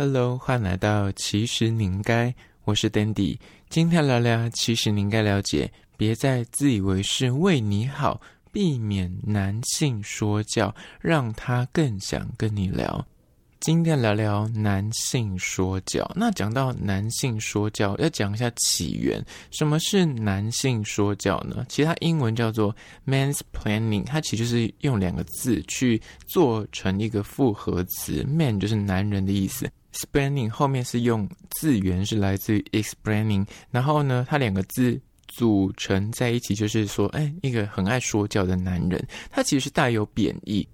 Hello，欢迎来到其实你应该，我是 Dandy，今天聊聊其实你应该了解，别再自以为是为你好，避免男性说教，让他更想跟你聊。今天聊聊男性说教。那讲到男性说教，要讲一下起源。什么是男性说教呢？其实它英文叫做 Man's Planning，它其实就是用两个字去做成一个复合词，man 就是男人的意思，splaining 后面是用字源是来自于 explaining，然后呢，它两个字组成在一起，就是说，哎，一个很爱说教的男人，他其实是带有贬义。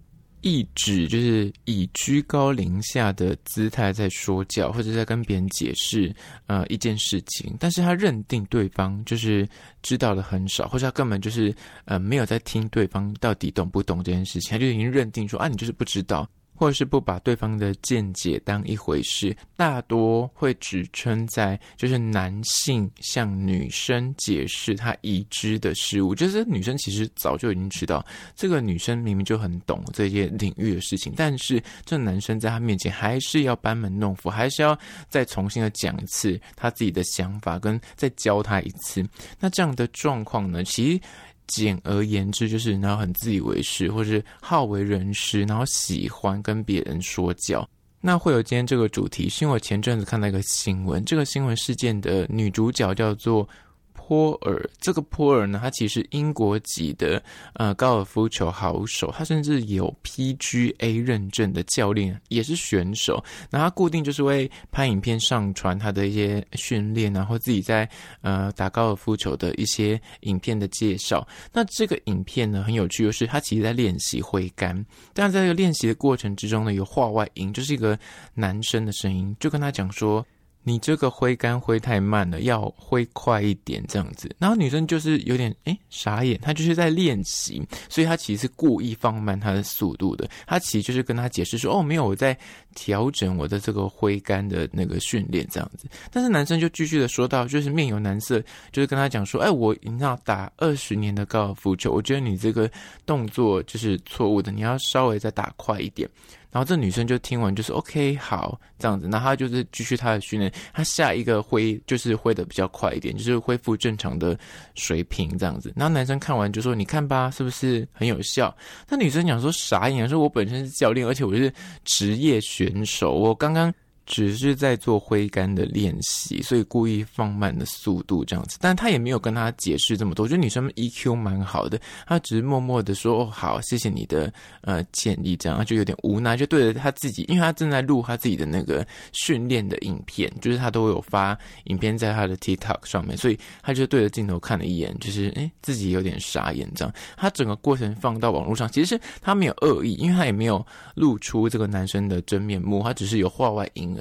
意指就是以居高临下的姿态在说教，或者在跟别人解释呃一件事情，但是他认定对方就是知道的很少，或者他根本就是呃没有在听对方到底懂不懂这件事情，他就已经认定说啊，你就是不知道。或者是不把对方的见解当一回事，大多会只称在就是男性向女生解释他已知的事物，就是女生其实早就已经知道，这个女生明明就很懂这些领域的事情，但是这男生在她面前还是要班门弄斧，还是要再重新的讲一次他自己的想法，跟再教他一次。那这样的状况呢，其实。简而言之，就是然后很自以为是，或是好为人师，然后喜欢跟别人说教。那会有今天这个主题，是因为我前阵子看到一个新闻，这个新闻事件的女主角叫做。波尔，这个波尔呢，他其实英国籍的呃高尔夫球好手，他甚至有 PGA 认证的教练，也是选手。那他固定就是会拍影片上传他的一些训练，然后自己在呃打高尔夫球的一些影片的介绍。那这个影片呢，很有趣，就是他其实在练习挥杆，但在这个练习的过程之中呢，有话外音，就是一个男生的声音，就跟他讲说。你这个挥杆挥太慢了，要挥快一点这样子。然后女生就是有点诶傻眼，她就是在练习，所以她其实是故意放慢她的速度的。她其实就是跟她解释说：“哦，没有，我在调整我的这个挥杆的那个训练这样子。”但是男生就继续的说到，就是面有难色，就是跟她讲说：“哎，我你知道打二十年的高尔夫球，我觉得你这个动作就是错误的，你要稍微再打快一点。”然后这女生就听完，就是 OK 好这样子，那她就是继续她的训练，她下一个挥就是挥的比较快一点，就是恢复正常的水平这样子。然后男生看完就说：“你看吧，是不是很有效？”那女生讲说：“傻眼，说我本身是教练，而且我是职业选手，我刚刚。”只是在做挥杆的练习，所以故意放慢的速度这样子，但他也没有跟他解释这么多。我觉得女生 EQ 蛮好的，她只是默默的说：“哦，好，谢谢你的呃建议。”这样，她就有点无奈，就对着他自己，因为他正在录他自己的那个训练的影片，就是他都有发影片在他的 TikTok 上面，所以他就对着镜头看了一眼，就是诶自己有点傻眼这样。他整个过程放到网络上，其实是他没有恶意，因为他也没有露出这个男生的真面目，他只是有话外音。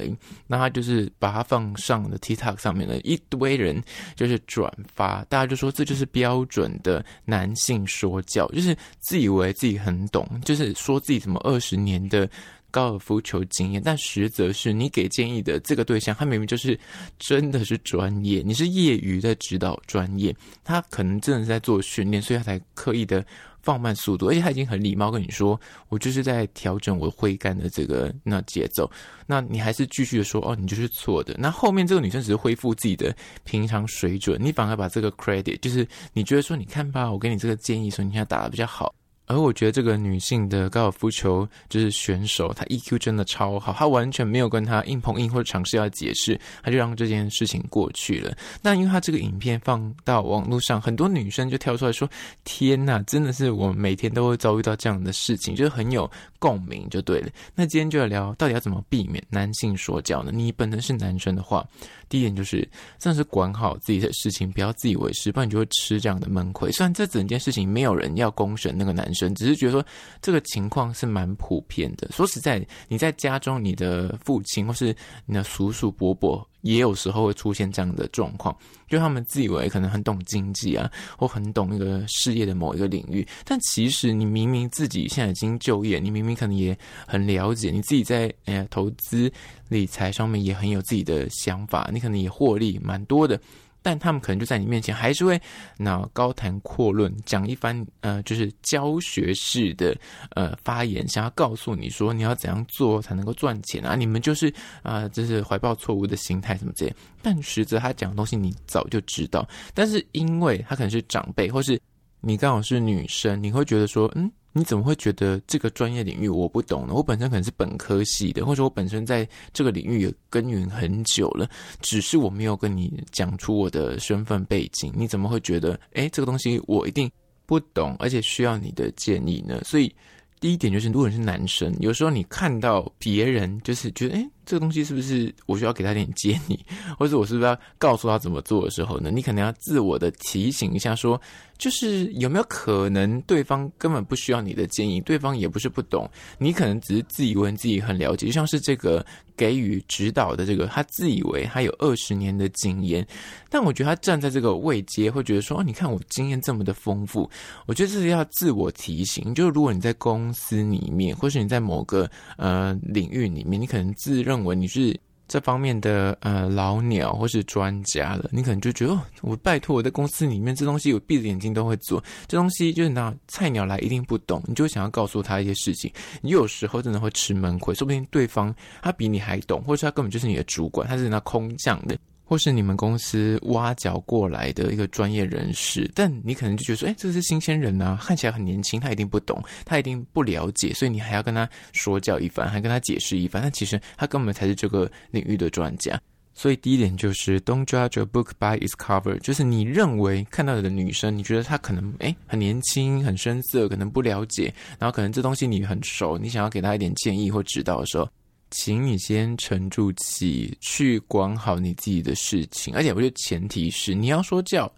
那他就是把它放上了 TikTok 上面的一堆人就是转发，大家就说这就是标准的男性说教，就是自以为自己很懂，就是说自己什么二十年的高尔夫球经验，但实则是你给建议的这个对象，他明明就是真的是专业，你是业余在指导专业，他可能真的是在做训练，所以他才刻意的。放慢速度，而且他已经很礼貌跟你说，我就是在调整我挥杆的这个那节奏。那你还是继续的说，哦，你就是错的。那后面这个女生只是恢复自己的平常水准，你反而把这个 credit，就是你觉得说，你看吧，我给你这个建议说，你现在打的比较好。而我觉得这个女性的高尔夫球就是选手，她 EQ 真的超好，她完全没有跟她硬碰硬或者尝试要解释，她就让这件事情过去了。那因为她这个影片放到网络上，很多女生就跳出来说：“天哪，真的是我们每天都会遭遇到这样的事情，就是很有共鸣，就对了。”那今天就要聊到底要怎么避免男性说教呢？你本身是男生的话，第一点就是真的是管好自己的事情，不要自以为是，不然你就会吃这样的闷亏。虽然这整件事情没有人要公审那个男只是觉得说这个情况是蛮普遍的。说实在，你在家中，你的父亲或是你的叔叔伯伯，也有时候会出现这样的状况，就他们自以为可能很懂经济啊，或很懂那个事业的某一个领域，但其实你明明自己现在已经就业，你明明可能也很了解，你自己在哎呀投资理财上面也很有自己的想法，你可能也获利蛮多的。但他们可能就在你面前还是会那高谈阔论，讲一番呃，就是教学式的呃发言，想要告诉你说你要怎样做才能够赚钱啊？你们就是啊、就是怀抱错误的心态什么之类。但实则他讲的东西你早就知道，但是因为他可能是长辈，或是你刚好是女生，你会觉得说嗯。你怎么会觉得这个专业领域我不懂呢？我本身可能是本科系的，或者我本身在这个领域也耕耘很久了，只是我没有跟你讲出我的身份背景。你怎么会觉得，诶，这个东西我一定不懂，而且需要你的建议呢？所以第一点就是，如果你是男生，有时候你看到别人就是觉得，诶，这个东西是不是我需要给他点建议，或者我是不是要告诉他怎么做的时候呢？你可能要自我的提醒一下说。就是有没有可能对方根本不需要你的建议，对方也不是不懂，你可能只是自以为自己很了解，就像是这个给予指导的这个，他自以为他有二十年的经验，但我觉得他站在这个位阶会觉得说，哦，你看我经验这么的丰富，我觉得这是要自我提醒，就是如果你在公司里面，或是你在某个呃领域里面，你可能自认认为你是。这方面的呃老鸟或是专家了，你可能就觉得哦，我拜托我在公司里面这东西，我闭着眼睛都会做。这东西就是那菜鸟来一定不懂，你就想要告诉他一些事情。你有时候真的会吃闷亏，说不定对方他比你还懂，或者他根本就是你的主管，他是那空降的。或是你们公司挖角过来的一个专业人士，但你可能就觉得说，哎，这是新鲜人啊，看起来很年轻，他一定不懂，他一定不了解，所以你还要跟他说教一番，还跟他解释一番。但其实他根本才是这个领域的专家。所以第一点就是 Don't judge a book by its cover，就是你认为看到的女生，你觉得她可能哎很年轻、很生涩，可能不了解，然后可能这东西你很熟，你想要给她一点建议或指导的时候。请你先沉住气，去管好你自己的事情。而且，我觉得前提是你要说教，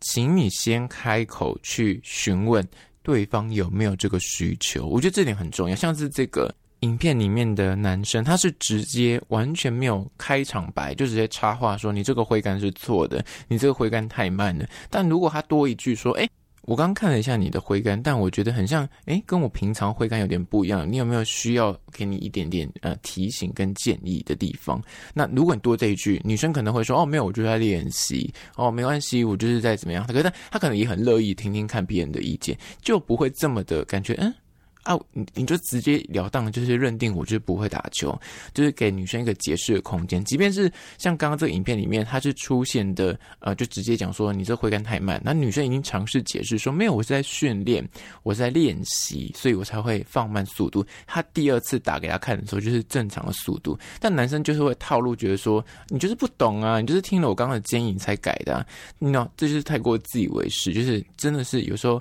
请你先开口去询问对方有没有这个需求。我觉得这点很重要。像是这个影片里面的男生，他是直接完全没有开场白，就直接插话说：“你这个挥杆是错的，你这个挥杆太慢了。”但如果他多一句说：“诶。”我刚看了一下你的挥杆，但我觉得很像，哎，跟我平常挥杆有点不一样。你有没有需要给你一点点呃提醒跟建议的地方？那如果你多这一句，女生可能会说，哦，没有，我就在练习。哦，没关系，我就是在怎么样。可是她她可能也很乐意听听看别人的意见，就不会这么的感觉，嗯。啊，你你就直截了当，就是认定我就是不会打球，就是给女生一个解释的空间。即便是像刚刚这个影片里面，它是出现的，呃，就直接讲说你这挥杆太慢。那女生已经尝试解释说没有，我是在训练，我在练习，所以我才会放慢速度。他第二次打给他看的时候，就是正常的速度。但男生就是会套路，觉得说你就是不懂啊，你就是听了我刚刚的建议你才改的啊，你知道，这就是太过自以为是，就是真的是有时候。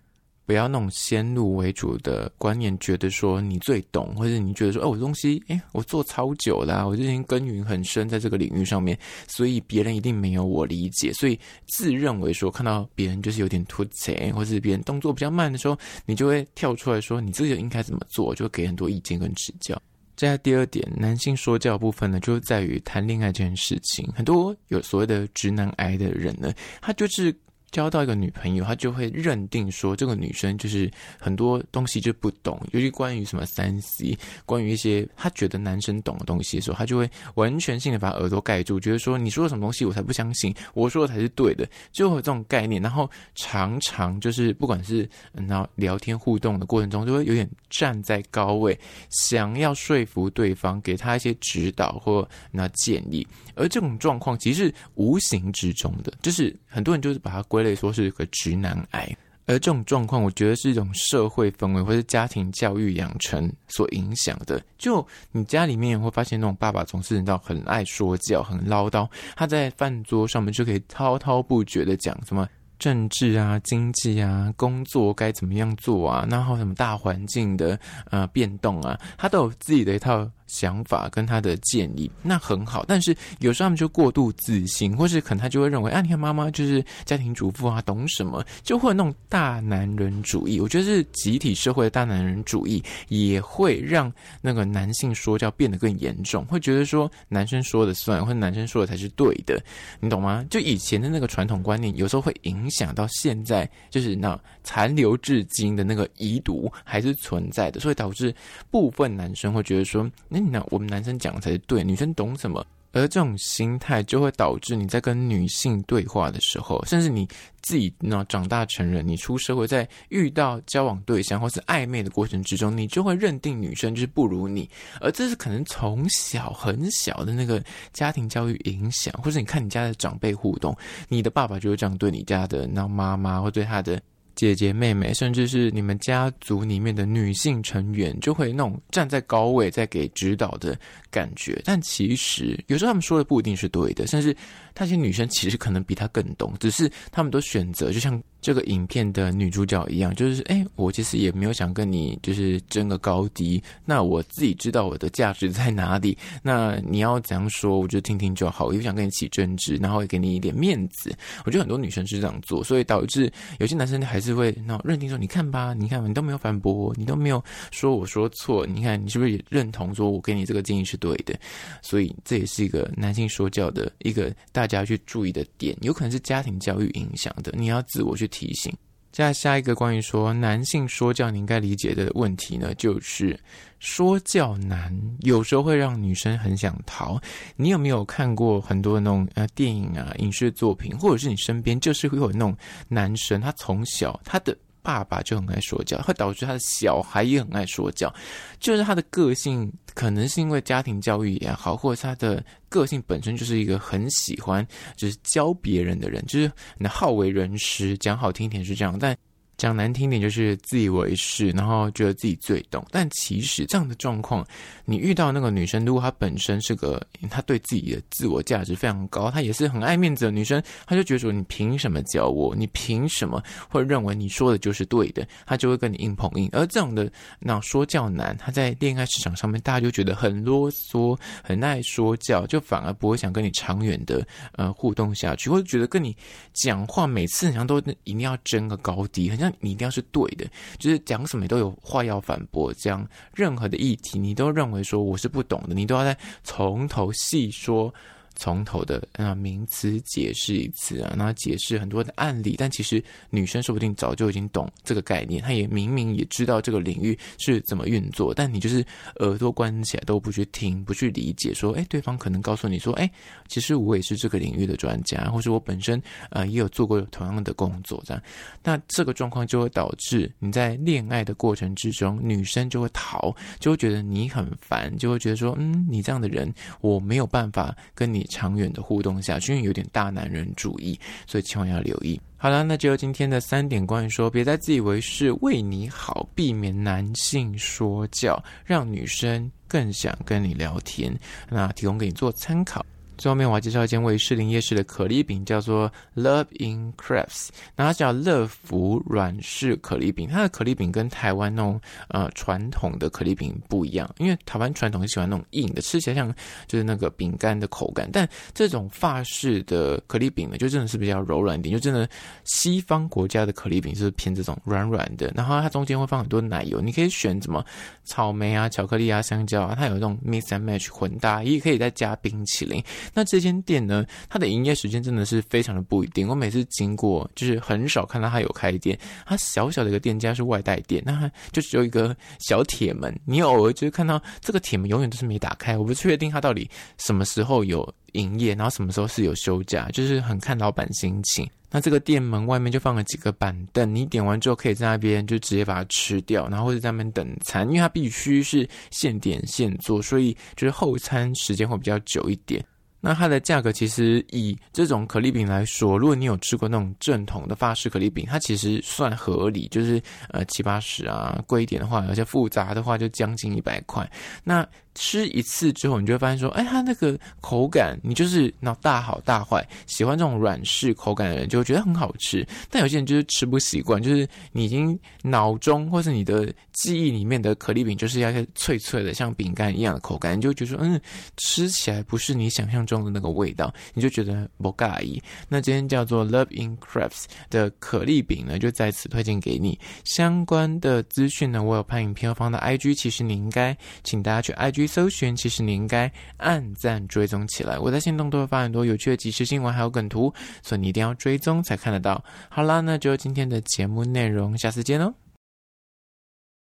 不要那种先入为主的观念，觉得说你最懂，或者你觉得说，哦，我东西，诶，我做超久了，我就已经耕耘很深，在这个领域上面，所以别人一定没有我理解，所以自认为说看到别人就是有点突兀，或者别人动作比较慢的时候，你就会跳出来说，你自己应该怎么做，就给很多意见跟指教。接下来第二点，男性说教部分呢，就在于谈恋爱这件事情，很多有所谓的直男癌的人呢，他就是。交到一个女朋友，他就会认定说这个女生就是很多东西就不懂，尤其关于什么三 C，关于一些他觉得男生懂的东西的时候，他就会完全性的把耳朵盖住，觉得说你说的什么东西我才不相信，我说的才是对的，就有这种概念。然后常常就是不管是然后聊天互动的过程中，就会有点站在高位，想要说服对方，给他一些指导或那建议。而这种状况其实是无形之中的，就是很多人就是把它归类说是一个直男癌。而这种状况，我觉得是一种社会氛围或是家庭教育养成所影响的。就你家里面会发现，那种爸爸总是你知道很爱说教、很唠叨，他在饭桌上面就可以滔滔不绝的讲什么。政治啊，经济啊，工作该怎么样做啊？然后什么大环境的呃变动啊，他都有自己的一套想法跟他的建议，那很好。但是有时候他们就过度自信，或是可能他就会认为啊，你看妈妈就是家庭主妇啊，懂什么？就会有那种大男人主义。我觉得是集体社会的大男人主义，也会让那个男性说教变得更严重，会觉得说男生说的算，或者男生说的才是对的，你懂吗？就以前的那个传统观念，有时候会影。影响到现在，就是那残留至今的那个遗毒还是存在的，所以导致部分男生会觉得说，那那我们男生讲才是对，女生懂什么？而这种心态就会导致你在跟女性对话的时候，甚至你自己呢长大成人，你出社会，在遇到交往对象或是暧昧的过程之中，你就会认定女生就是不如你，而这是可能从小很小的那个家庭教育影响，或者你看你家的长辈互动，你的爸爸就会这样对你家的那妈妈，或对他的。姐姐、妹妹，甚至是你们家族里面的女性成员，就会那种站在高位在给指导的感觉。但其实有时候他们说的不一定是对的，甚至那些女生其实可能比他更懂，只是他们都选择就像。这个影片的女主角一样，就是哎，我其实也没有想跟你就是争个高低，那我自己知道我的价值在哪里，那你要怎样说，我就听听就好，我也不想跟你起争执，然后也给你一点面子。我觉得很多女生是这样做，所以导致有些男生还是会那认定说，你看吧，你看吧，你都没有反驳我，你都没有说我说错，你看你是不是也认同说我给你这个建议是对的？所以这也是一个男性说教的一个大家去注意的点，有可能是家庭教育影响的，你要自我去。提醒，接下来下一个关于说男性说教你应该理解的问题呢，就是说教男有时候会让女生很想逃。你有没有看过很多那种呃电影啊、影视作品，或者是你身边就是会有那种男生，他从小他的。爸爸就很爱说教，会导致他的小孩也很爱说教。就是他的个性，可能是因为家庭教育也好，或者他的个性本身就是一个很喜欢就是教别人的人，就是好为人师，讲好听一点是这样，但。讲难听点就是自以为是，然后觉得自己最懂。但其实这样的状况，你遇到那个女生，如果她本身是个她对自己的自我价值非常高，她也是很爱面子的女生，她就觉得说你凭什么教我？你凭什么会认为你说的就是对的？她就会跟你硬碰硬。而这样的那说教男，他在恋爱市场上面，大家就觉得很啰嗦，很爱说教，就反而不会想跟你长远的呃互动下去，或者觉得跟你讲话每次好像都一定要争个高低，很像。你一定要是对的，就是讲什么都有话要反驳，这样任何的议题你都认为说我是不懂的，你都要在从头细说。从头的啊名词解释一次啊，那解释很多的案例，但其实女生说不定早就已经懂这个概念，她也明明也知道这个领域是怎么运作，但你就是耳朵关起来都不去听，不去理解，说，哎，对方可能告诉你说，哎，其实我也是这个领域的专家，或是我本身呃也有做过同样的工作，这样，那这个状况就会导致你在恋爱的过程之中，女生就会逃，就会觉得你很烦，就会觉得说，嗯，你这样的人我没有办法跟你。长远的互动下去，因为有点大男人主义，所以千万要留意。好了，那就今天的三点关于说，别再自以为是，为你好，避免男性说教，让女生更想跟你聊天，那提供给你做参考。最后面我要介绍一间位于士林夜市的可丽饼，叫做 Love in Crafts，那它叫乐福软式可丽饼。它的可丽饼跟台湾那种呃传统的可丽饼不一样，因为台湾传统喜欢那种硬的，吃起来像就是那个饼干的口感。但这种法式的可丽饼呢，就真的是比较柔软一点，就真的西方国家的可丽饼是偏这种软软的。然后它中间会放很多奶油，你可以选什么草莓啊、巧克力啊、香蕉啊，它有那种 mix and match 混搭，也可以再加冰淇淋。那这间店呢，它的营业时间真的是非常的不一定。我每次经过，就是很少看到它有开店。它小小的一个店家是外带店，那它就只有一个小铁门，你偶尔就是看到这个铁门永远都是没打开。我不确定它到底什么时候有营业，然后什么时候是有休假，就是很看老板心情。那这个店门外面就放了几个板凳，你点完之后可以在那边就直接把它吃掉，然后或者在那边等餐，因为它必须是现点现做，所以就是后餐时间会比较久一点。那它的价格其实以这种可丽饼来说，如果你有吃过那种正统的法式可丽饼，它其实算合理，就是呃七八十啊，贵一点的话，有些复杂的话就将近一百块。那吃一次之后，你就会发现说，哎，它那个口感，你就是那大好大坏。喜欢这种软式口感的人就会觉得很好吃，但有些人就是吃不习惯，就是你已经脑中或是你的记忆里面的可丽饼就是要脆脆的，像饼干一样的口感，你就觉得说，嗯，吃起来不是你想象中的那个味道，你就觉得不介意。那今天叫做 Love in Crafts 的可丽饼呢，就在此推荐给你。相关的资讯呢，我有拍影片放到 IG，其实你应该请大家去 IG。搜寻，其实你应该按赞追踪起来。我在行动都会发很多有趣的即时新闻，还有梗图，所以你一定要追踪才看得到。好啦，那就今天的节目内容，下次见喽。